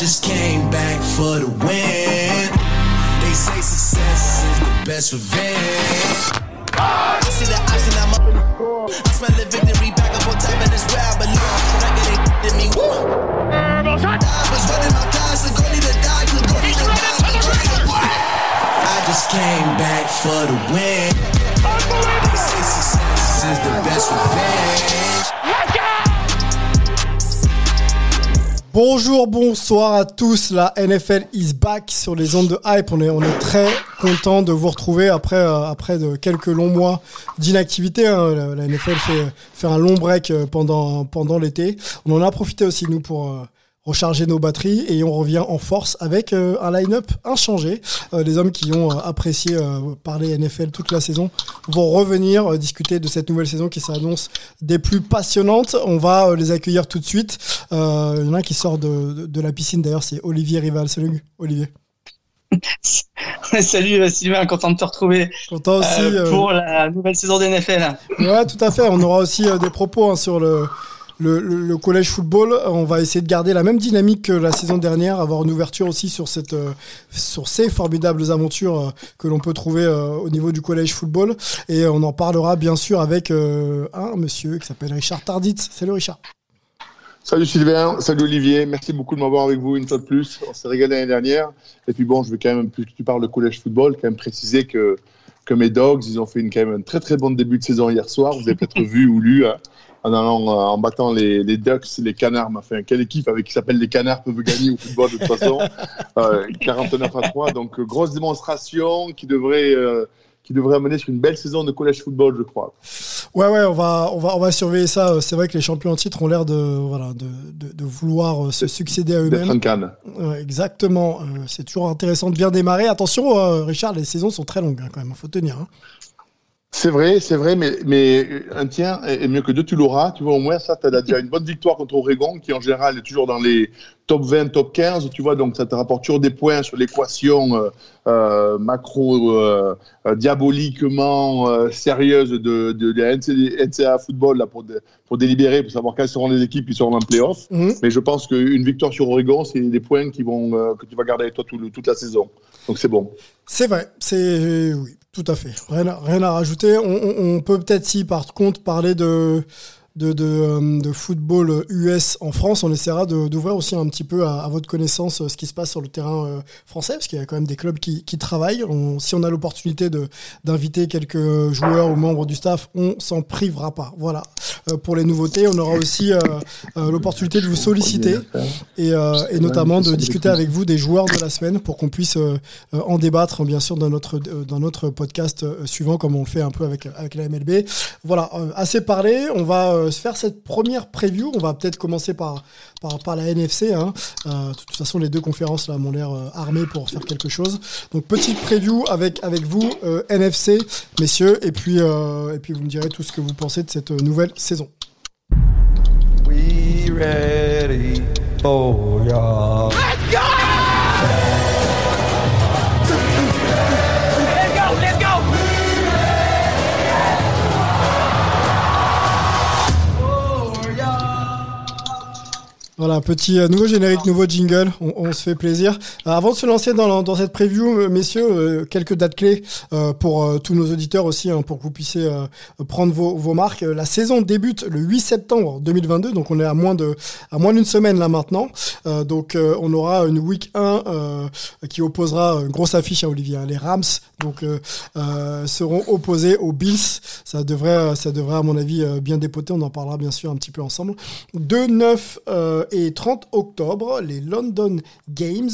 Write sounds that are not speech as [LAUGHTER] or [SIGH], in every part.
just came back for the win. They say success is the best revenge. I see the option, I'm up in. I smell the victory back up on top, and it's where I belong. Like it ain't to me. I was running my class, the goalie to die, the goalie to die, to die. I just came back for the win. They say success is the best revenge. Bonjour, bonsoir à tous. La NFL is back sur les ondes de hype. On est, on est très content de vous retrouver après, euh, après de quelques longs mois d'inactivité. hein. La, NFL fait, fait un long break euh, pendant, pendant l'été. On en a profité aussi, nous, pour euh, recharger nos batteries et on revient en force avec euh, un line-up inchangé. Euh, les hommes qui ont euh, apprécié parler NFL toute la saison vont revenir discuter de cette nouvelle saison qui s'annonce des plus passionnantes. On va les accueillir tout de suite. Il y en a un qui sort de, de, de la piscine d'ailleurs, c'est Olivier Rival. Salut Olivier. [LAUGHS] Salut Sylvain, content de te retrouver Content aussi. pour la nouvelle saison d'NFL. Ouais, tout à fait. On aura aussi des propos hein, sur le, le, le- collège football. On va essayer de garder la même dynamique que la saison dernière, avoir une ouverture aussi sur, cette, euh, sur ces formidables aventures euh, que l'on peut trouver euh, au niveau du collège football. Et on en parlera bien sûr avec euh, un monsieur qui s'appelle Richard Tarditz. Salut Richard. Salut Sylvain, salut Olivier, merci beaucoup de m'avoir avec vous une fois de plus. On s'est régalé l'année dernière. Et puis bon, je vais quand même, puisque tu parles de collège football, quand même préciser que, que mes Dogs, ils ont fait une, quand même un très très bon début de saison hier soir. Vous avez peut-être [LAUGHS] vu ou lu hein, en, allant, euh, en battant les, les Ducks, les Canards. Enfin, quelle équipe avec qui s'appelle les Canards peuvent gagner au football de toute façon [LAUGHS] euh, 49 à 3. Donc euh, grosse démonstration qui devrait, euh, qui devrait amener sur une belle saison de collège football, je crois. Ouais, ouais, on va, on va, on va surveiller ça. C'est vrai que les champions en titre ont l'air de, voilà, de, de, de vouloir euh, se succéder à eux-mêmes. Ouais, exactement. C'est toujours intéressant de bien démarrer. Attention, Richard, les saisons sont très longues hein, quand même. Il faut tenir. hein. C'est vrai, c'est vrai, mais, mais un tien est mieux que deux, tu l'auras. Tu vois, au moins, ça, tu as déjà [LAUGHS] une bonne victoire contre Oregon, qui en général est toujours dans les top 20, top 15, tu vois, donc ça te rapporte toujours des points sur l'équation euh, euh, macro euh, euh, diaboliquement euh, sérieuse de, de, de NCAA football là, pour, pour délibérer, pour savoir quelles seront les équipes qui seront en playoff. Mhm. Mais je pense qu'une victoire sur Oregon, c'est des points qui vont, euh, que tu vas garder avec toi tout toute la saison. Donc c'est bon. C'est vrai. C'est oui, tout à fait. Rien, à- rajouter. On peut peut-être si par contre parler de de, de, euh, de football US en France, on essaiera de- d'ouvrir aussi un petit peu à, à votre connaissance euh, ce qui se passe sur le terrain euh, français, parce qu'il y a quand même des clubs qui, qui travaillent. On- si on a l'opportunité d'inviter quelques joueurs ou membres du staff, on s'en privera pas. Voilà. Euh, pour les nouveautés, on aura aussi euh, euh, l'opportunité de vous solliciter et, et notamment de discuter avec vous des joueurs de la semaine pour qu'on puisse en débattre bien sûr dans notre, dans notre podcast suivant comme on le fait un peu avec, avec la MLB. Voilà, assez parlé, on va faire cette première preview, on va peut-être commencer par, par, la NFC. hein. Euh, de toute façon les deux conférences là m'ont l'air euh, armées pour faire quelque chose. Donc petite preview avec, avec vous euh, NFC messieurs et puis, et puis vous me direz tout ce que vous pensez de cette nouvelle saison. Voilà, petit euh, nouveau générique, nouveau jingle, on, se fait plaisir. Euh, avant de se lancer dans, cette preview, euh, messieurs, quelques dates clés pour tous nos auditeurs aussi, hein, pour que vous puissiez prendre vos, vos marques. La saison débute le 8 septembre 2022, donc on est à moins de à moins d'une semaine là maintenant. Donc on aura une week 1 euh, qui opposera une grosse affiche à Olivier. hein. Les Rams donc seront opposés aux Bills. Ça devrait ça devrait à mon avis bien dépoter. On en parlera bien sûr un petit peu ensemble. 2, 9 euh, et 30 octobre, les London Games.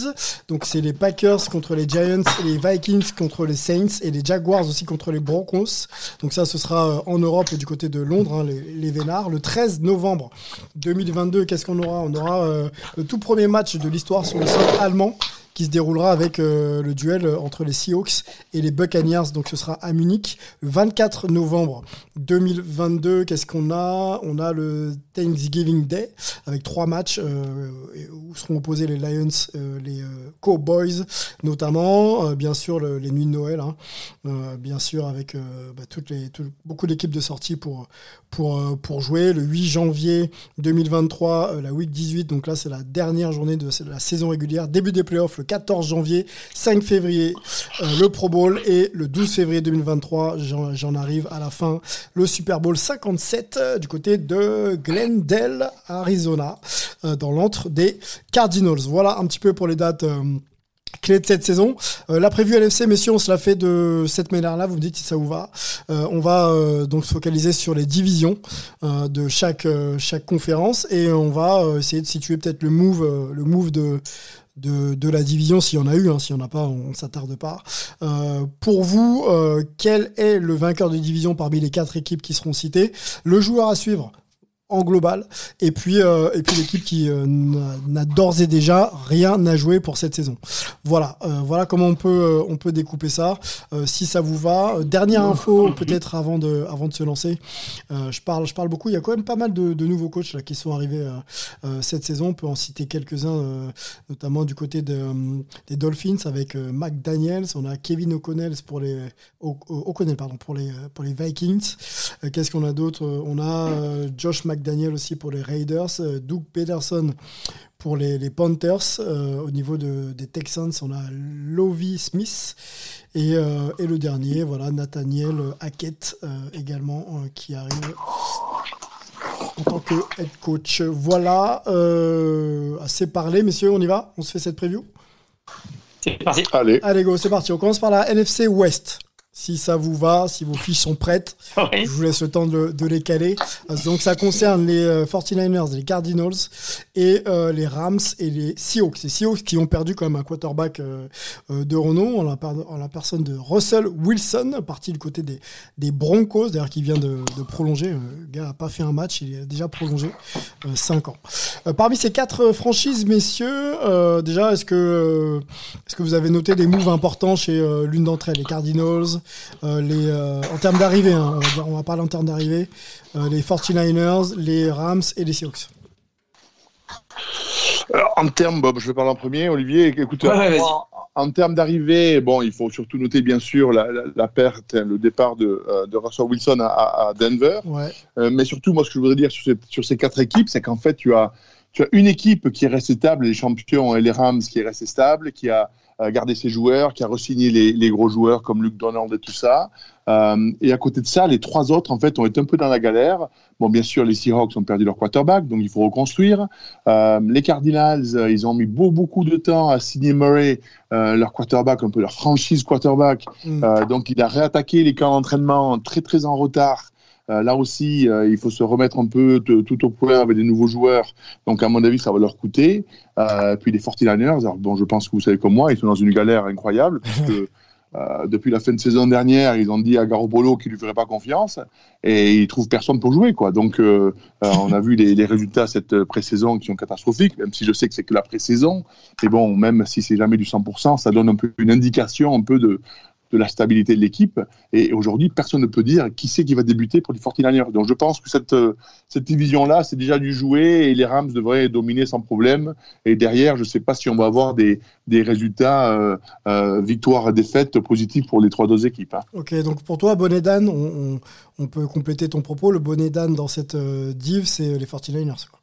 Donc c'est les Packers contre les Giants, les Vikings contre les Saints et les Jaguars aussi contre les Broncos. Donc ça, ce sera euh, en Europe du côté de Londres, hein, les, les Vénards. Le 13 novembre 2022, qu'est-ce qu'on aura? On aura euh, le tout premier match de l'histoire sur le sol allemand qui se déroulera avec euh, le duel entre les Seahawks et les Buccaneers. Donc ce sera à Munich le 24 novembre 2022. Qu'est-ce qu'on a? On a le Thanksgiving Day avec trois matchs euh, où seront opposés les Lions, euh, les, euh, Cowboys notamment, bien sûr les nuits de Noël, hein. bien sûr avec bah, toutes les, beaucoup d'équipes de sortie pour, pour, pour jouer. Le 8 janvier 2023, la week 18, donc là c'est la dernière journée de la saison régulière, début des playoffs 14 janvier, 5 février le Pro Bowl et le 12 février 2023, j'en arrive à la fin, le Super Bowl 57 du côté de Glendale, Arizona, dans l'antre des Cardinals. Voilà un petit peu pour les dates clés de cette saison. Euh, la prévue LFC, messieurs, on se l'a fait de cette manière-là. Vous me dites si ça vous va. Euh, on va euh, donc se focaliser sur les divisions de chaque chaque conférence et on va essayer de situer peut-être move le move de de, de, la division, s'il y en a eu, hein, s'il n'y en a pas, on ne s'attarde pas. pour vous, quel est le vainqueur de division parmi les quatre équipes qui seront citées? Le joueur à suivre en global. Et puis, euh, et puis l'équipe qui euh, n'a d'ores et déjà rien à jouer pour cette saison. Voilà, euh, voilà comment on peut, on peut découper ça. si ça vous va. Dernière info, peut-être avant de, avant de se lancer. je parle, je parle beaucoup. Il y a quand même pas mal de, de nouveaux coachs là, qui sont arrivés cette saison. On peut en citer quelques-uns, notamment du côté de, des Dolphins avec McDaniels. On a Kevin O'Connell pour les, O'Connell pardon pour les, pour les Vikings. Qu'est-ce qu'on a d'autre? On a Josh Mc Daniel aussi pour les Raiders, euh, Doug Peterson pour les, Panthers. Euh, au niveau des Texans, on a Lovie Smith. Et, euh, et, le dernier, voilà, Nathaniel Hackett également qui arrive en tant que head coach. Voilà, assez parlé, messieurs, on y va? On se fait cette preview? C'est parti. Allez. Allez, go, c'est parti. On commence par la NFC West si ça vous va, si vos fiches sont prêtes. [LAUGHS] Je vous laisse le temps de, les caler. Donc ça concerne les 49ers, euh, les Cardinals et euh, les Rams et les Seahawks. Les Seahawks qui ont perdu quand même un quarterback euh, de renom en la, personne de Russell Wilson, parti du côté des, des Broncos, d'ailleurs qui vient de, prolonger. Le gars n'a pas fait un match, il a déjà prolongé 5 ans. parmi ces quatre franchises, messieurs, déjà, est-ce que, est-ce que vous avez noté des moves importants chez l'une d'entre elles, les Cardinals euh, les, euh, en termes d'arrivée, hein, on, on va parler en termes d'arrivée, euh, les 49ers, les Rams et les Seahawks. en termes, Bob, je vais parler en premier. Olivier, écoute, en, termes d'arrivée, bon, il faut surtout noter bien sûr la, perte, hein, le départ de, de Russell Wilson à, Denver. mais surtout, moi, ce que je voudrais dire sur ces, sur ces quatre équipes, c'est qu'en fait, tu as, tu as une équipe qui est restée stable, les champions et les Rams qui est restée stable, qui a gardé ses joueurs, qui a re-signé les, gros joueurs comme Luke Donald et tout ça. Euh, et à côté de ça, les trois autres, en fait, ont été un peu dans la galère. Bon, bien sûr, les Seahawks ont perdu leur quarterback, donc il faut reconstruire. Euh, les Cardinals, euh, ils ont mis beaucoup, beaucoup de temps à signer Murray, leur quarterback, un peu leur franchise quarterback. Mm. donc il a réattaqué les camps d'entraînement très, très en retard. Euh, là aussi, euh, il faut se remettre un peu tout au point avec des nouveaux joueurs. Donc, à mon avis, ça va leur coûter. Euh, puis les 49ers, alors, bon, je pense que vous savez comme moi, ils sont dans une galère incroyable. [LAUGHS] Depuis la fin de saison dernière, ils ont dit à Garoppolo qu'il ne lui ferait pas confiance et ils trouvent personne pour jouer. Quoi. Donc, on a vu les, les résultats cette pré-saison qui sont catastrophiques, même si je sais que c'est que la pré-saison. Mais bon, même si c'est jamais du 100%, ça donne un peu une indication un peu de, de la stabilité de l'équipe. Et aujourd'hui, personne ne peut dire qui c'est qui va débuter pour les 49ers. Donc je pense que cette, euh, cette division-là, c'est déjà du jouer et les Rams devraient dominer sans problème. Et derrière, je ne sais pas si on va avoir des, des résultats euh, euh, victoires défaites positifs pour les trois deux équipes. Hein. Ok, donc pour toi, Bonnet Dan, on, on, peut compléter ton propos. Le Bonnet Dan dans cette div, c'est les 49ers. Quoi.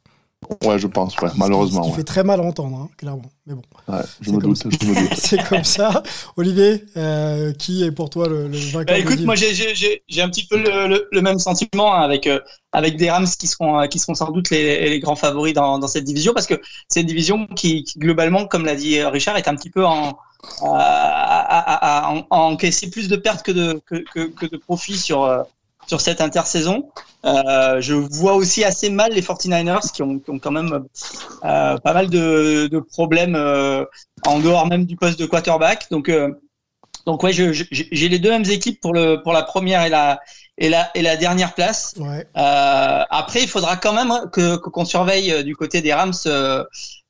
Ouais, je pense, ouais, malheureusement. Ce qui, fait très mal à entendre, hein, clairement. Mais bon. Ouais, je me doute, [LAUGHS] c'est comme ça. Olivier, euh, qui est pour toi le, le vainqueur bah, Écoute, moi j'ai un petit peu le, le, même sentiment hein, avec, euh, avec des Rams qui seront, euh, qui seront sans doute les, les grands favoris dans, dans, cette division parce que c'est une division qui, qui globalement, comme l'a dit Richard, est un petit peu en. À, à, encaisser plus de pertes que de, que, que, que de profits sur, sur cette intersaison. Euh, je vois aussi assez mal les 49ers qui ont, qui ont quand même euh, pas mal de, de problèmes euh, en dehors même du poste de quarterback. Donc, euh, donc ouais, j'ai les deux mêmes équipes pour, le, pour la première et la, et la, et la dernière place. Ouais. Euh, après, il faudra quand même que qu'on surveille euh, du côté des Rams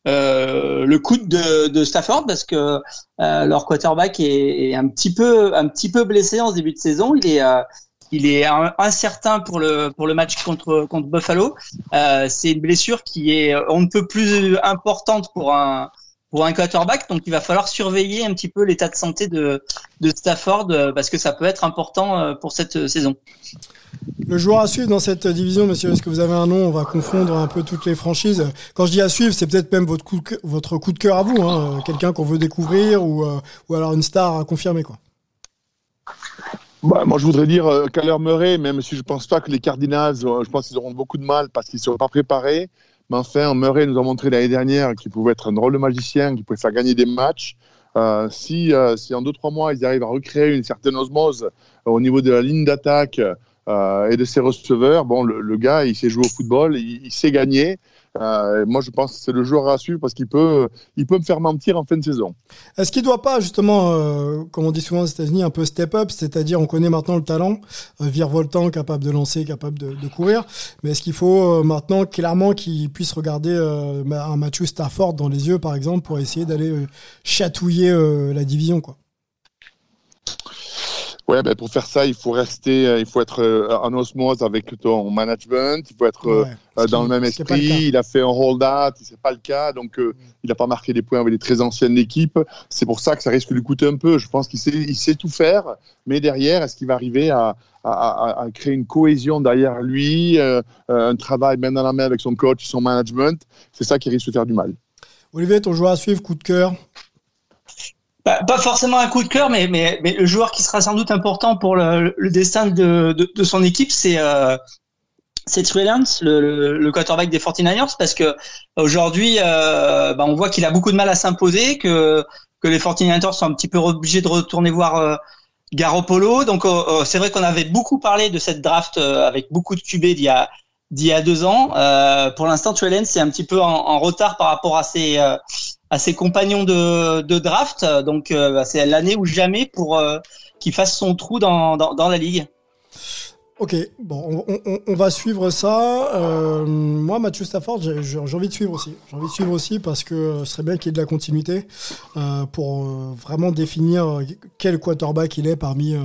le coup de, de Stafford parce que leur quarterback est, est, un petit peu un petit peu blessé en ce début de saison. Il est il est incertain pour le pour le match contre contre Buffalo. Euh, c'est une blessure qui est on ne peut plus importante pour un pour un quarterback. Donc il va falloir surveiller un petit peu l'état de santé de, de Stafford euh, parce que ça peut être important euh, pour cette saison. Le joueur à suivre dans cette division, monsieur, est-ce que vous avez un nom? On va confondre un peu toutes les franchises. Quand je dis à suivre, c'est peut-être même votre coup de, votre coup de cœur à vous, hein, quelqu'un qu'on veut découvrir ou, ou alors une star à confirmer. Quoi. Bah, moi, je voudrais dire euh, Kyler Murray, même si je ne pense pas que les Cardinals, je pense qu'ils auront beaucoup de mal parce qu'ils ne sont pas préparés. Mais enfin, Murray nous a montré l'année dernière qu'il pouvait être un drôle de magicien, qu'il pouvait faire gagner des matchs. Euh, si, euh, si en 2-3 mois, ils arrivent à recréer une certaine osmose au niveau de la ligne d'attaque et de ses receveurs, bon, le, gars, il sait jouer au football, il, il sait gagner. Euh, moi, je pense que c'est le joueur à suivre parce qu'il peut, il peut me faire mentir en fin de saison. Est-ce qu'il ne doit pas, justement, euh, comme on dit souvent aux États-Unis, un peu step up? C'est-à-dire, on connaît maintenant le talent, euh, virevoltant, capable de lancer, capable de, courir. Mais est-ce qu'il faut euh, maintenant clairement qu'il puisse regarder euh, un Matthew Stafford dans les yeux, par exemple, pour essayer d'aller chatouiller la division quoi? Ouais, ben pour faire ça, il faut rester, euh, il faut être euh, en osmose avec ton management, il faut être euh, dans le même esprit. il a fait un hold-out, c'est pas le cas, donc mm. il n'a pas marqué des points avec les très anciennes équipes. C'est pour ça que ça risque de lui coûter un peu. Je pense qu'il sait, il sait tout faire, mais derrière, est-ce qu'il va arriver à, à, à, créer une cohésion derrière lui, un travail main dans la main avec son coach, son management? C'est ça qui risque de faire du mal. Olivier, ton joueur à suivre, coup de cœur? Bah, pas forcément un coup de cœur, mais, mais, mais, le joueur qui sera sans doute important pour le, le destin de, de, de, son équipe, c'est euh, Lance, le, le, quarterback des 49ers, parce que aujourd'hui, euh, bah, on voit qu'il a beaucoup de mal à s'imposer, que, que les 49ers sont un petit peu obligés de retourner voir euh, Garoppolo. Donc euh, c'est vrai qu'on avait beaucoup parlé de cette draft euh, avec beaucoup de QB d'il y a d'il y a deux ans. pour l'instant, Trey Lance est un petit peu en, retard par rapport à ses à ses compagnons de, draft. Donc euh, c'est l'année ou jamais pour euh, qu'il fasse son trou dans, dans la ligue. Ok, bon, on, va suivre ça. Euh, moi, Mathieu Stafford, j'ai envie de suivre aussi. J'ai envie de suivre aussi parce que ce serait bien qu'il y ait de la continuité euh, pour euh, vraiment définir quel quarterback il est parmi euh,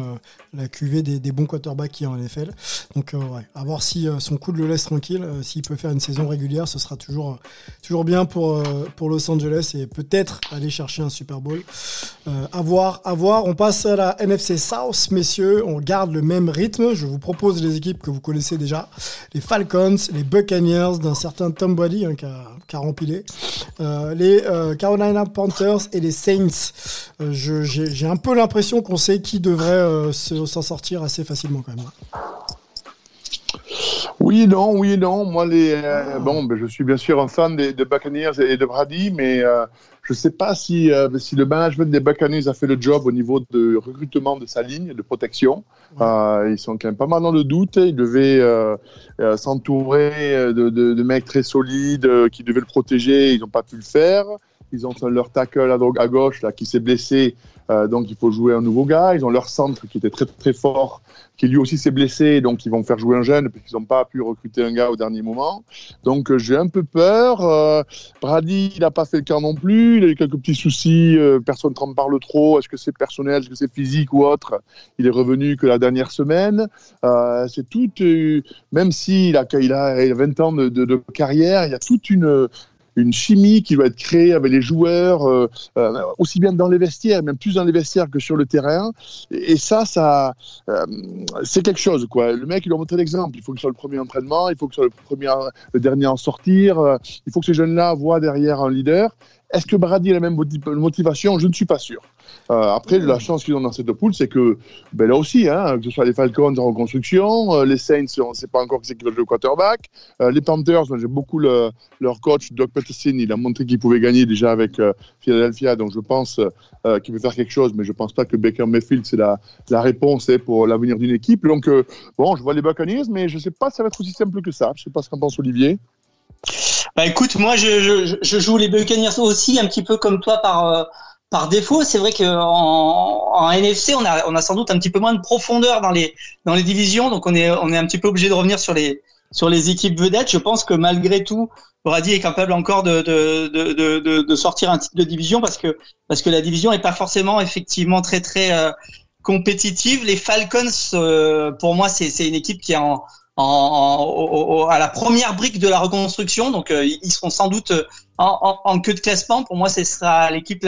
la cuvée des, bons quarterbacks qui est en NFL. Donc, ouais, à voir si son coup le laisse tranquille. S'il peut faire une saison régulière, ce sera toujours, toujours bien pour, pour Los Angeles et peut-être aller chercher un Super Bowl. à voir, à voir. On passe à la NFC South, messieurs. On garde le même rythme. Je vous propose les équipes que vous connaissez déjà. Les Falcons, les Buccaneers d'un certain Tom Brady hein, qui, a, qui, rempilé, euh, les euh, Carolina Panthers et les Saints. Euh, J'ai un peu l'impression qu'on sait qui devrait euh, s'en sortir assez facilement quand même. Oui et non, oui non. Moi, les, euh, bon, ben, je suis bien sûr un fan des, des Buccaneers et de Brady, mais euh, je ne sais pas si, euh, si le management des Buccaneers a fait le job au niveau de recrutement de sa ligne de protection. Euh, ils sont quand même pas mal dans le doute. Ils devaient euh, s'entourer de, de, de, mecs très solides qui devaient le protéger. Ils n'ont pas pu le faire. Ils ont leur tackle à, gauche là, qui s'est blessé, euh, donc il faut jouer un nouveau gars. Ils ont leur centre qui était très très fort, qui lui aussi s'est blessé, donc ils vont faire jouer un jeune parce qu'ils n'ont pas pu recruter un gars au dernier moment. Donc euh, j'ai un peu peur. Euh, Brady, il n'a pas fait le non plus. Il a eu quelques petits soucis. Personne ne parle trop. Est-ce que c'est personnel, est-ce que c'est physique ou autre? Il est revenu que la dernière semaine. C'est tout. même s'il a, il a 20 ans de, de carrière, il y a toute une une chimie qui doit être créée avec les joueurs, euh, euh, aussi bien dans les vestiaires, même plus dans les vestiaires que sur le terrain. Et, ça, ça, euh, c'est quelque chose, quoi. Le mec, il doit montrer l'exemple. Il faut qu'il soit le premier entraînement, il faut qu'il soit le premier, le dernier à en sortir. Il faut que ces jeunes-là voient derrière un leader. Est-ce que Brady a la même motivation? Je ne suis pas sûr. Euh, après, la chance qu'ils ont dans cette poule, c'est que ben là aussi, hein, que ce soit les Falcons en reconstruction, euh, les Saints, on ne sait pas encore qui c'est qui va jouer au quarterback. Euh, les Panthers, j'aime beaucoup le, leur coach, Doug Peterson. Il a montré qu'il pouvait gagner déjà avec euh, Philadelphia, donc je pense qu'il peut faire quelque chose, mais je ne pense pas que Baker Mayfield, c'est la, réponse hein, pour l'avenir d'une équipe. Donc, bon, je vois les Buccaneers, mais je ne sais pas si ça va être aussi simple que ça. Je ne sais pas ce qu'en pense Olivier. Bah écoute, moi je, je, joue les Buccaneers aussi un petit peu comme toi par par défaut, c'est vrai qu'en en NFC, on a, on a sans doute un petit peu moins de profondeur dans les, dans les divisions, donc on est, on est un petit peu obligé de revenir sur les, sur les équipes vedettes. Je pense que malgré tout, Brady est capable encore de, de, de, de, de sortir un titre de division parce que, parce que la division n'est pas forcément effectivement très très euh, compétitive. Les Falcons, euh, pour moi, c'est une équipe qui est en, en, en, à la première brique de la reconstruction, donc euh, ils seront sans doute en, queue de classement, pour moi, ce sera l'équipe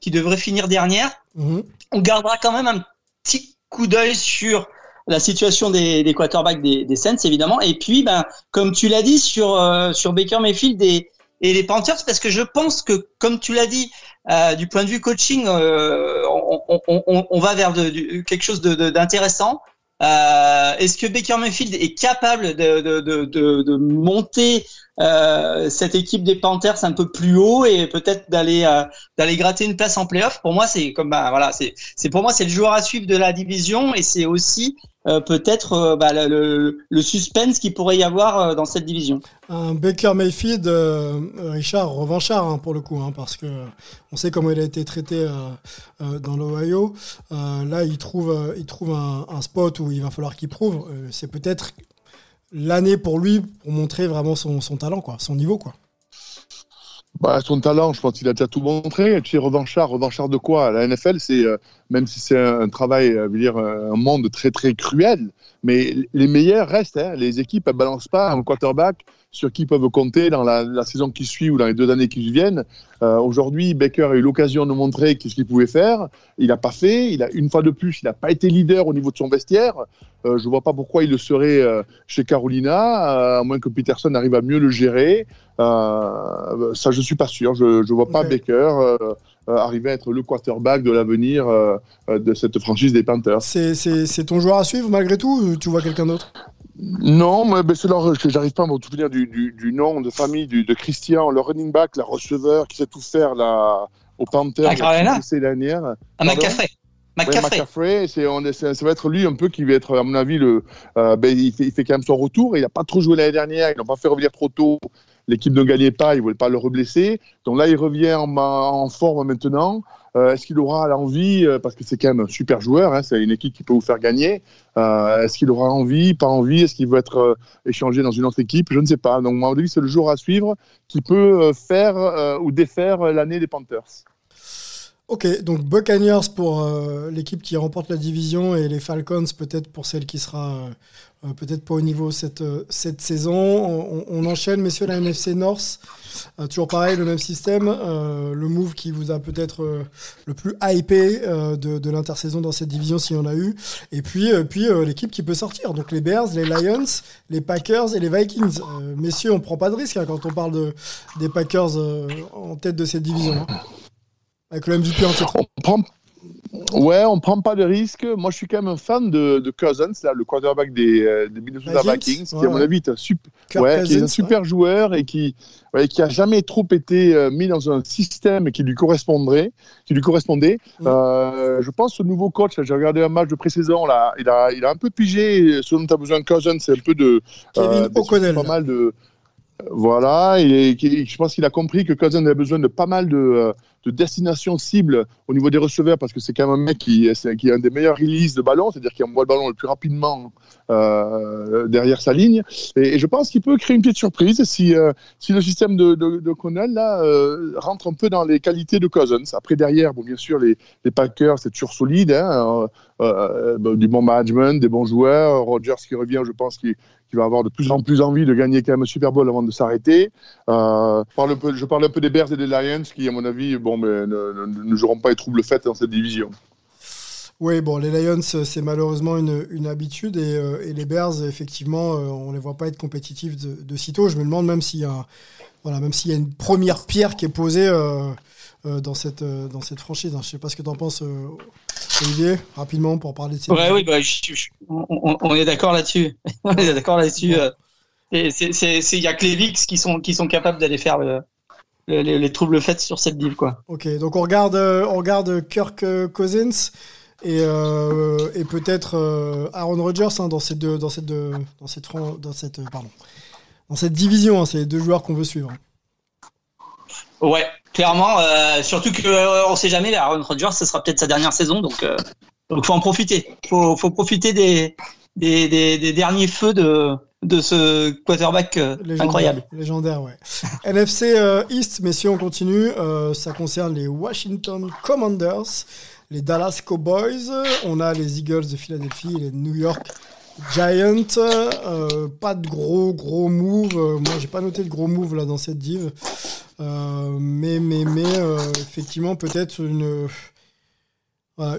qui devrait finir dernière. Mhm. On gardera quand même un petit coup d'œil sur la situation des, des quarterbacks des, des Saints, évidemment. Et puis, ben, comme tu l'as dit, sur, euh, sur Baker Mayfield et, et les Panthers, parce que je pense que, comme tu l'as dit, euh, du point de vue coaching, euh, on, on, on, on, va vers de, quelque chose d'intéressant. Euh, Est-ce que Baker Mayfield est capable de, de, de, de monter euh, cette équipe des Panthers un peu plus haut et peut-être d'aller euh, d'aller gratter une place en playoff Pour moi, c'est comme bah, voilà, c'est c'est pour moi c'est le joueur à suivre de la division et c'est aussi euh, peut-être euh, bah, le, le, suspense qu'il pourrait y avoir euh, dans cette division. Un Baker Mayfield, Richard, revanchard hein, pour le coup, hein, parce que on sait comment il a été traité dans l'Ohio. là, il trouve, il trouve un, un, spot où il va falloir qu'il prouve. c'est peut-être l'année pour lui pour montrer vraiment son, talent, quoi, son niveau, quoi. Bah, son talent, je pense qu'il a déjà tout montré. Sais, revanchard, revanchard de quoi? La NFL, c'est euh, même si c'est un travail, euh, veux dire, un monde très très cruel, mais les meilleurs restent. Hein. Les équipes, elles balancent pas un quarterback sur qui peuvent compter dans la, la, saison qui suit ou dans les deux années qui viennent. Euh, Aujourd'hui, Baker a eu l'occasion de montrer ce qu'il pouvait faire. Il n'a pas fait. Il a une fois de plus, il n'a pas été leader au niveau de son vestiaire. Euh, je ne vois pas pourquoi il le serait euh, chez Carolina, à moins que Peterson arrive à mieux le gérer. Ça, je suis pas sûr. Je ne vois pas Baker arriver à être le quarterback de l'avenir de cette franchise des Panthers. C'est ton joueur à suivre malgré tout ou tu vois quelqu'un d'autre? Non, mais ben, c'est leur j'arrive pas à me souvenir du, du, du, nom de famille du, de Christian, le running back, le receveur qui sait tout faire là, au Panthers l'année dernière. À McCaffrey. McCaffrey, c'est, on ça va être lui un peu qui va être, à mon avis, le, euh, ben, il, fait, il, fait, quand même son retour. Il n'a pas trop joué l'année dernière, ils n'ont pas fait revenir trop tôt. L'équipe ne gagnait pas, ils ne voulaient pas le reblesser. Donc là, il revient en, en forme maintenant. Euh, est-ce qu'il aura l'envie, euh, parce que c'est quand même un super joueur, hein, c'est une équipe qui peut vous faire gagner. Euh, est-ce qu'il aura envie, pas envie Est-ce qu'il veut être échangé dans une autre équipe Je ne sais pas. Donc, à mon avis, c'est le jour à suivre qui peut faire ou défaire l'année des Panthers. Ok, donc Buccaneers pour l'équipe qui remporte la division et les Falcons peut-être pour celle qui sera peut-être pas au niveau cette, cette saison. On, enchaîne, messieurs, la NFC North. Euh, toujours pareil, le même système. Euh, le move qui vous a peut-être euh, le plus hypé de, de l'intersaison dans cette division, s'il y en a eu. Et puis, puis l'équipe qui peut sortir. Donc les Bears, les Lions, les Packers et les Vikings. messieurs, on prend pas de risque hein, quand on parle de, des Packers en tête de cette division. Hein. Avec le MVP en titre. On prend Ouais, on prend pas de risques. Moi, je suis quand même un fan de, de Cousins, là, le quarterback des, euh, des Minnesota Vikings, qui, à mon avis, est un, super, ouais, qui est un super joueur et qui, qui a jamais trop été euh, mis dans un système qui lui correspondrait, qui lui correspondait. Mm. Euh, je pense au nouveau coach, j'ai regardé un match de pré-saison, là, il a, il a un peu pigé. Ce dont tu as besoin de Cousins, c'est un peu de. Kevin euh, O'Connell. Pas mal de. Voilà, et, je pense qu'il a compris que Cousins avait besoin de pas mal de, de destination cible au niveau des receveurs parce que c'est quand même un mec qui, qui a un des meilleurs releases de ballon, c'est-à-dire qui envoie le ballon le plus rapidement euh, derrière sa ligne. Et, je pense qu'il peut créer une petite surprise si, euh, si le système de, de, Connell là, euh, rentre un peu dans les qualités de Cousins. Après, derrière, bon, bien sûr, les, les Packers, c'est toujours solide, hein, euh, du bon management, des bons joueurs. Rogers qui revient, je pense qu'il va avoir de plus en plus envie de gagner quand même un Super Bowl avant de s'arrêter. Euh, je parle un peu des Bears et des Lions qui, à mon avis, bon, ne, joueront pas les troubles faits dans cette division. Oui, bon, les Lions, c'est malheureusement une, habitude et, euh, les Bears, effectivement, euh, on les voit pas être compétitifs de, de sitôt. Je me demande même s'il y a, voilà, y a une première pierre qui est posée euh, euh dans cette dans cette franchise. Hein. Je sais pas ce que tu en penses, Olivier, rapidement pour parler de cette. Ouais, oui, bah, on, on, est d'accord là-dessus. [LAUGHS] on est d'accord là-dessus. Il y a que les VIX qui sont qui sont capables d'aller faire le les, les, troubles faits sur cette div quoi. Ok, donc on regarde, euh, on regarde Kirk euh, Cousins et, euh, et peut-être euh, Aaron Rodgers hein, dans cette deux, dans cette deux, dans cette dans cette pardon dans cette division. Hein, c'est les deux joueurs qu'on veut suivre. Ouais, clairement. Euh, surtout que on sait jamais. Aaron Rodgers, ce sera peut-être sa dernière saison, donc donc faut en profiter. Faut faut profiter des des, des, des derniers feux de de ce quarterback euh, incroyable. Légendaire, ouais. [LAUGHS] NFC euh, East, messieurs, on continue. Euh, ça concerne les Washington Commanders, les Dallas Cowboys. On a les Eagles de Philadelphie, les New York Giants. pas de gros, gros move. moi, j'ai pas noté de gros move là dans cette div. Mais mais mais effectivement peut-être une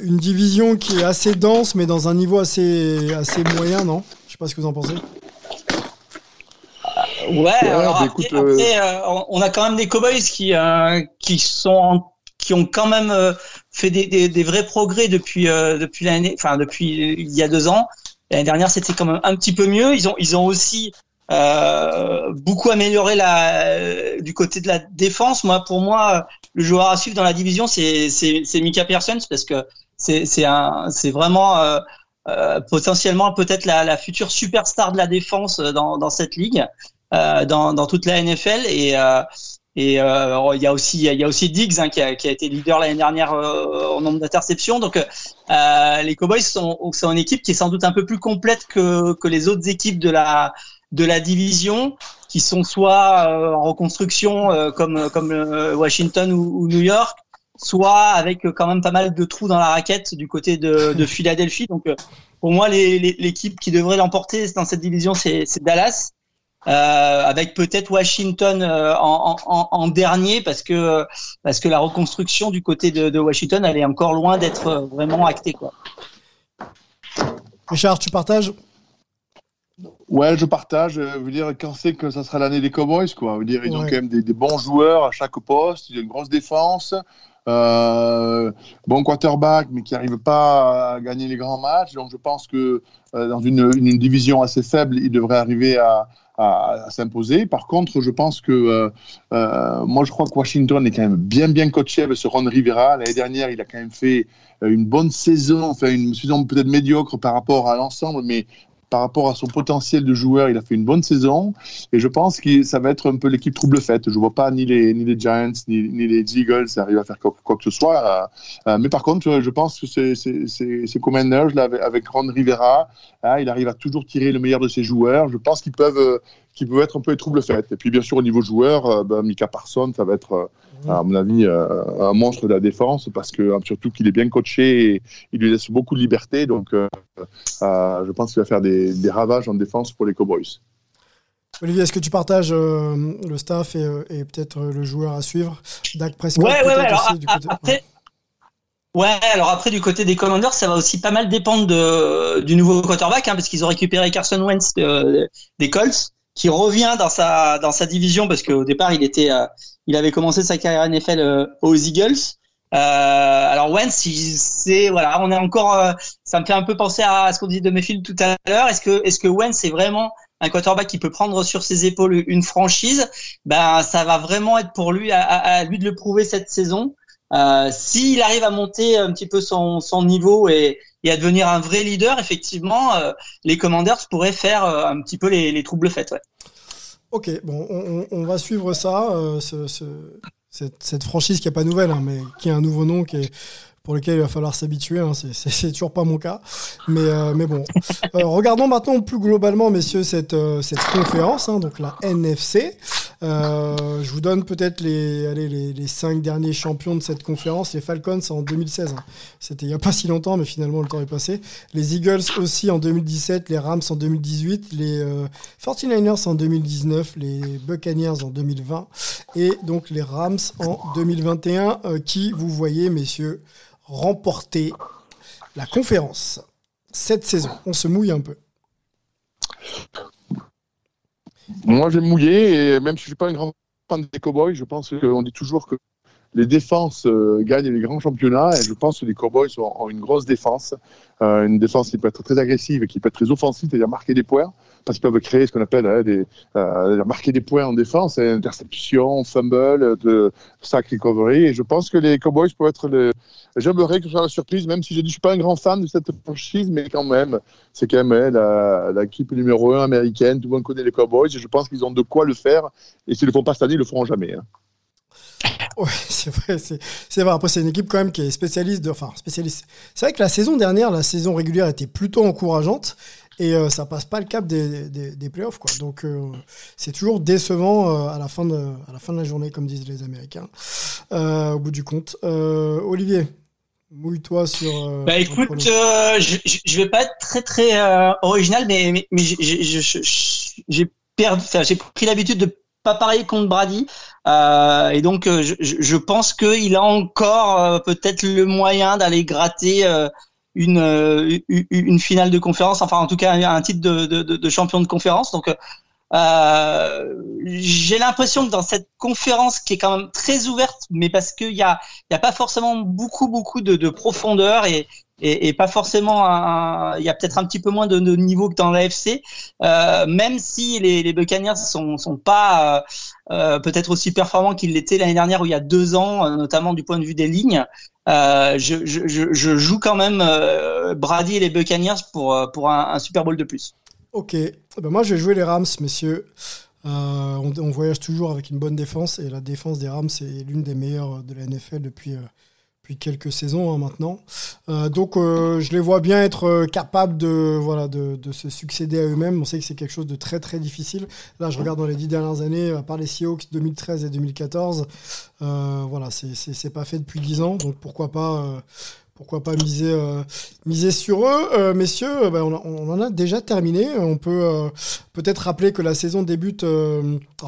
une division qui est assez dense, mais dans un niveau assez, assez moyen, non? Je sais pas ce que vous en pensez. Ouais, alors bah, après, euh, on a quand même des Cowboys qui, euh, qui, sont qui ont quand même euh, fait des, des, des, vrais progrès depuis, depuis l'année, enfin depuis il y a deux ans. L'année dernière, c'était quand même un petit peu mieux. Ils ont, ils ont aussi beaucoup amélioré la, du côté de la défense. Moi, pour moi, le joueur à suivre dans la division, c'est Mika Pearson parce que c'est vraiment euh, euh, potentiellement peut-être la, la, future superstar de la défense dans, dans cette ligue, euh, dans, dans toute la NFL et euh, et euh, il y a aussi il y a aussi Diggs hein, qui, a, qui a été leader l'année dernière en nombre d'interceptions. Donc les Cowboys sont, sont une équipe qui est sans doute un peu plus complète que que les autres équipes de la de la division qui sont soit euh, en reconstruction euh, comme comme euh, Washington ou, New York, soit avec quand même pas mal de trous dans la raquette du côté de, de [LAUGHS] Philadelphie. Donc pour moi, l'équipe qui devrait l'emporter dans cette division, c'est Dallas. Euh, avec peut-être Washington en, en, en, dernier parce que parce que la reconstruction du côté de, de Washington elle est encore loin d'être vraiment actée quoi. Richard, tu partages Ouais, je partage. Je veux dire, quand c'est que ça sera l'année des Cowboys, quoi. Je veux dire, ils ont quand même des, bons joueurs à chaque poste, ils ont une grosse défense, euh, bon quarterback, mais qui n'arrive pas à gagner les grands matchs. Donc, je pense que euh, dans une, division assez faible, ils devraient arriver à, s'imposer. Par contre, je pense que euh, euh, moi, je crois que Washington est quand même bien, bien coaché avec ce Ron Rivera. L'année dernière, il a quand même fait une bonne saison, enfin une saison peut-être médiocre par rapport à l'ensemble, mais par rapport à son potentiel de joueur, il a fait une bonne saison. Et je pense que ça va être un peu l'équipe trouble faite. Je ne vois pas ni les, ni les Giants, ni, ni les Eagles arriver à faire quoi, que ce soit. Euh, euh, mais par contre, je pense que ces Commanders, avec, Ron Rivera, hein, il arrive à toujours tirer le meilleur de ses joueurs. Je pense qu'ils peuvent, euh, qui peut être un peu les troubles faits. Et puis, bien sûr, au niveau joueur, euh, ben, Mika Parson, ça va être, euh, à mon avis, euh, un monstre de la défense parce que surtout qu'il est bien coaché et il lui laisse beaucoup de liberté. Donc, je pense qu'il va faire des, ravages en défense pour les Cowboys. Olivier, est-ce que tu partages le staff et, peut-être le joueur à suivre? Dak Prescott Ouais, ouais, ouais. Alors, après, ouais. alors après, du côté des Commanders, ça va aussi pas mal dépendre de, du nouveau quarterback, hein, parce qu'ils ont récupéré Carson Wentz des Colts qui revient dans sa dans sa division parce qu'au départ il était euh, il avait commencé sa carrière NFL euh, aux Eagles. Euh, alors Wentz, c'est voilà, on est encore, euh, ça me fait un peu penser à ce qu'on disait de Mayfield tout à l'heure. Est-ce que est-ce que Wentz c'est vraiment un quarterback qui peut prendre sur ses épaules une franchise? Ben ça va vraiment être pour lui à, à lui de le prouver cette saison. Euh, S'il arrive à monter un petit peu son, niveau et, à devenir un vrai leader, effectivement, euh, les Commanders pourraient faire euh, un petit peu les, les troubles faits. Ok, bon, on, va suivre ça, ce, ce, cette, cette, franchise qui n'est pas nouvelle, hein, mais qui a un nouveau nom qui est pour lequel il va falloir s'habituer. Hein. C'est toujours pas mon cas. Mais, euh, mais bon. Euh, regardons maintenant plus globalement, messieurs, cette, euh, cette conférence, hein, donc la NFC. je vous donne peut-être les, les, cinq derniers champions de cette conférence. Les Falcons en 2016. Hein. C'était il n'y a pas si longtemps, mais finalement le temps est passé. Les Eagles aussi en 2017, les Rams en 2018, les 49ers en 2019, les Buccaneers en 2020 et donc les Rams en 2021 qui, vous voyez, messieurs, remporter la conférence cette saison On se mouille un peu. Moi, j'ai mouillé, et même si je ne suis pas un grand fan des Cowboys, je pense qu'on dit toujours que les défenses euh, gagnent les grands championnats et je pense que les Cowboys ont, une grosse défense, euh, une défense qui peut être très agressive et qui peut être très offensive, c'est-à-dire marquer des points, parce qu'ils peuvent créer ce qu'on appelle hein, euh, marquer des points en défense, hein, interception, fumble, de sack recovery. Et je pense que les Cowboys peuvent être le. J'aimerais que ce soit la surprise, même si je ne suis pas un grand fan de cette franchise, mais quand même, c'est quand même hein, l'équipe numéro un américaine. Tout le monde connaît les Cowboys et je pense qu'ils ont de quoi le faire. Et s'ils ne le font pas cette année, ils le feront jamais. Ouais, [LAUGHS] c'est vrai, c'est vrai. Après, c'est une équipe quand même qui est spécialiste de. Enfin, spécialiste. C'est vrai que la saison dernière, la saison régulière était plutôt encourageante et euh, ça passe pas le cap des, des, des playoffs, quoi. Donc, euh, c'est toujours décevant euh, à, la fin de, à la fin de la journée, comme disent les Américains, au bout du compte. Olivier, mouille-toi sur. bah écoute, je, je vais pas être très très original, mais, mais, j'ai perdu, j'ai pris l'habitude de pas parier contre Brady. Euh, et donc, je, je pense qu'il a encore peut-être le moyen d'aller gratter une, une finale de conférence, enfin en tout cas un titre de, de, de champion de conférence. Donc euh, j'ai l'impression que dans cette conférence qui est quand même très ouverte, mais parce qu'il y a, y a pas forcément beaucoup beaucoup de, de profondeur et, et, pas forcément il y a peut-être un petit peu moins de, de niveau que dans l'AFC, euh, même si les, les Buccaneers sont, sont pas euh, euh peut-être aussi performants qu'ils l'étaient l'année dernière ou il y a deux ans, euh, notamment du point de vue des lignes. Je, joue quand même Brady et les Buccaneers pour, pour un, Super Bowl de plus. Ok, eh ben moi je vais jouer les Rams, messieurs. Euh, on, voyage toujours avec une bonne défense et la défense des Rams est l'une des meilleures de la NFL depuis, quelques saisons hein, maintenant. Euh, donc je les vois bien être capables de, voilà, de, de se succéder à eux-mêmes. On sait que c'est quelque chose de très très difficile. Là je regarde dans les dix dernières années, à part les Seahawks 2013 et 2014, voilà, c'est pas fait depuis dix ans. Donc pourquoi pas pourquoi pas miser, euh, miser sur eux. Euh, messieurs, euh, ben, on, en a déjà terminé. On peut peut-être rappeler que la saison débute,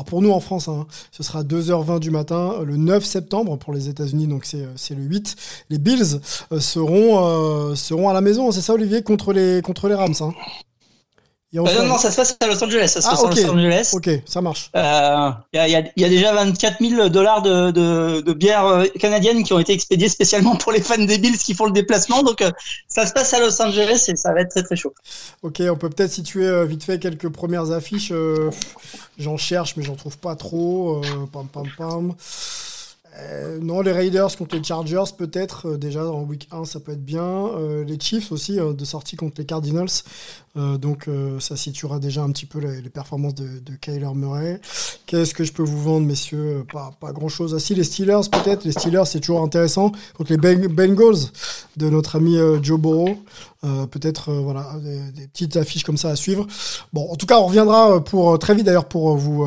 pour nous en France, hein, ce sera 2h20 du matin, le 9 septembre pour les États-Unis, donc c'est le 8. Les Bills seront, seront à la maison, c'est ça Olivier, contre les, contre les Rams. Hein? Euh, non, non, ça se passe à Los Angeles. Ça se ah, passe à Los Angeles. Ok, ça marche. Il euh, y, a, y, a, y, a, déjà 24 000 dollars de, de, de bières euh, canadiennes qui ont été expédiées spécialement pour les fans des Bills qui font le déplacement. Donc, euh, ça se passe à Los Angeles et ça va être très très chaud. Ok, on peut peut-être situer vite fait quelques premières affiches. j'en cherche, mais j'en trouve pas trop. pam, pam, pam. Euh, non, les Raiders contre les Chargers, peut-être. Euh, déjà, en week 1, ça peut être bien. Euh, les Chiefs aussi, de sortie contre les Cardinals. Donc, ça situera déjà un petit peu les, performances de, Kyler Murray. Qu'est-ce que je peux vous vendre, messieurs? Pas, pas grand-chose. Ah, si, les Steelers, peut-être. Les Steelers, c'est toujours intéressant. Contre les Bengals de notre ami Joe Burrow. Euh, peut-être euh, voilà des, petites affiches comme ça à suivre. Bon, en tout cas, on reviendra euh, pour très vite d'ailleurs pour vous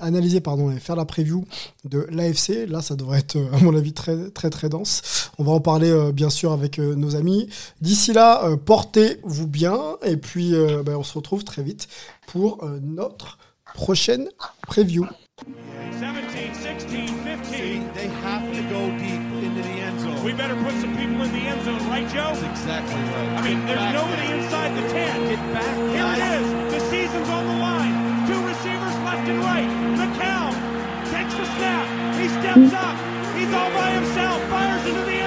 analyser pardon et faire la preview de l'AFC. Là, ça devrait être à mon avis très très très dense. On va en parler bien sûr avec nos amis. D'ici là, portez-vous bien et puis ben, on se retrouve très vite pour notre prochaine preview. 17, 16, 15. See, they have to go deep into the end zone. We better put some people in the end zone, right, Joe? That's exactly right. I mean, Get there's nobody there. inside the 10. Get back. Here guys. it is. The season's on the line. Two receivers left and right. McCown takes the snap. He steps up. He's all by himself. Fires into the